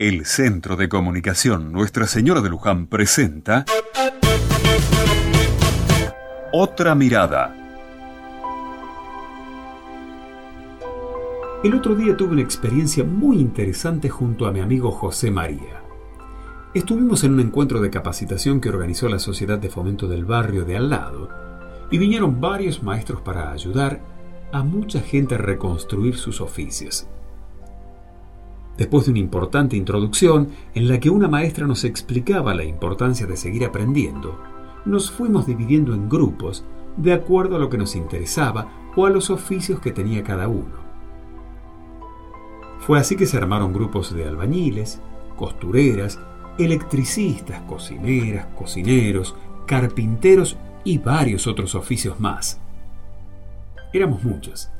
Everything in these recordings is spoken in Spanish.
El Centro de Comunicación Nuestra Señora de Luján presenta Otra Mirada. El otro día tuve una experiencia muy interesante junto a mi amigo José María. Estuvimos en un encuentro de capacitación que organizó la Sociedad de Fomento del Barrio de al lado y vinieron varios maestros para ayudar a mucha gente a reconstruir sus oficios. Después de una importante introducción en la que una maestra nos explicaba la importancia de seguir aprendiendo, nos fuimos dividiendo en grupos de acuerdo a lo que nos interesaba o a los oficios que tenía cada uno. Fue así que se armaron grupos de albañiles, costureras, electricistas, cocineras, cocineros, carpinteros y varios otros oficios más. Éramos muchos.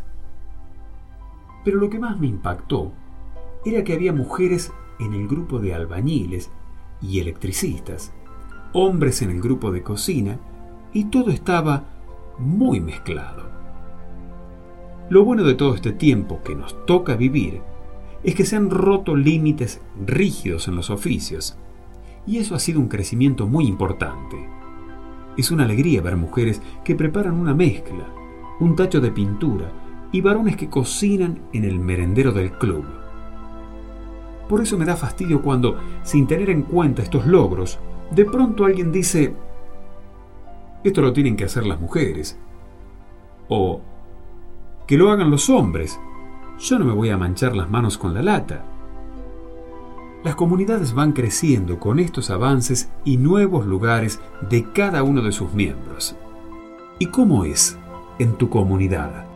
Pero lo que más me impactó era que había mujeres en el grupo de albañiles y electricistas, hombres en el grupo de cocina, y todo estaba muy mezclado. Lo bueno de todo este tiempo que nos toca vivir es que se han roto límites rígidos en los oficios, y eso ha sido un crecimiento muy importante. Es una alegría ver mujeres que preparan una mezcla, un tacho de pintura y varones que cocinan en el merendero del club. Por eso me da fastidio cuando, sin tener en cuenta estos logros, de pronto alguien dice, esto lo tienen que hacer las mujeres. O, que lo hagan los hombres. Yo no me voy a manchar las manos con la lata. Las comunidades van creciendo con estos avances y nuevos lugares de cada uno de sus miembros. ¿Y cómo es en tu comunidad?